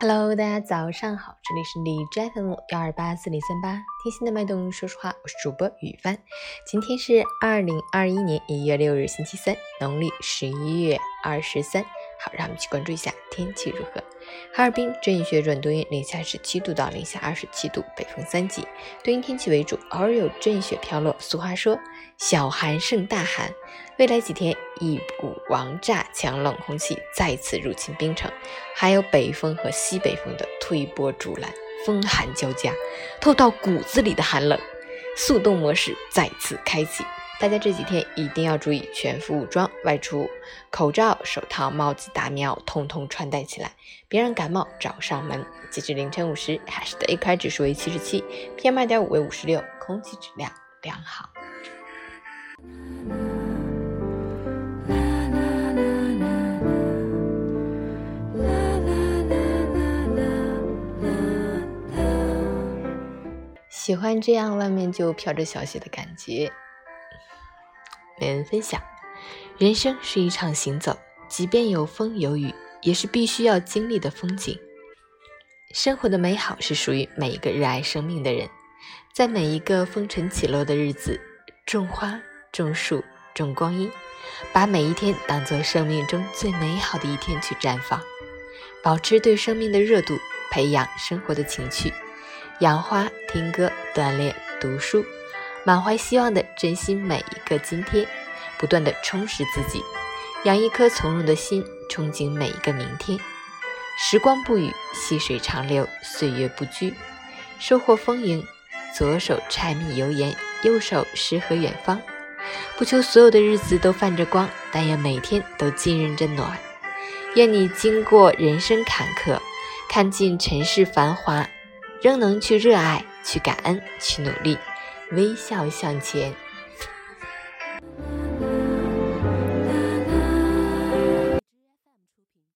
Hello，大家早上好，这里是李斋 FM 幺二八四零三八，贴心的脉动，说实话，我是主播雨帆。今天是二零二一年一月六日，星期三，农历十一月二十三。好，让我们去关注一下天气如何。哈尔滨阵雪转多云，零下十七度到零下二十七度，北风三级，多云天气为主，偶尔有阵雪飘落。俗话说，小寒胜大寒。未来几天，一股王炸强冷空气再次入侵冰城，还有北风和西北风的推波助澜，风寒交加，透到骨子里的寒冷，速冻模式再次开启。大家这几天一定要注意全副武装，外出口罩、手套、帽子、大棉袄通通穿戴起来，别让感冒找上门。截至凌晨五时，海市的 AQI 指数为七十七，PM 二点五为五十六，空气质量良好。喜欢这样外面就飘着小雪的感觉。每人分享：人生是一场行走，即便有风有雨，也是必须要经历的风景。生活的美好是属于每一个热爱生命的人，在每一个风尘起落的日子，种花、种树、种光阴，把每一天当做生命中最美好的一天去绽放，保持对生命的热度，培养生活的情趣。养花、听歌、锻炼、读书，满怀希望的珍惜每一个今天，不断的充实自己，养一颗从容的心，憧憬每一个明天。时光不语，细水长流，岁月不居，收获丰盈。左手柴米油盐，右手诗和远方。不求所有的日子都泛着光，但愿每天都浸润着暖。愿你经过人生坎坷，看尽尘世繁华。仍能去热爱，去感恩，去努力，微笑向前。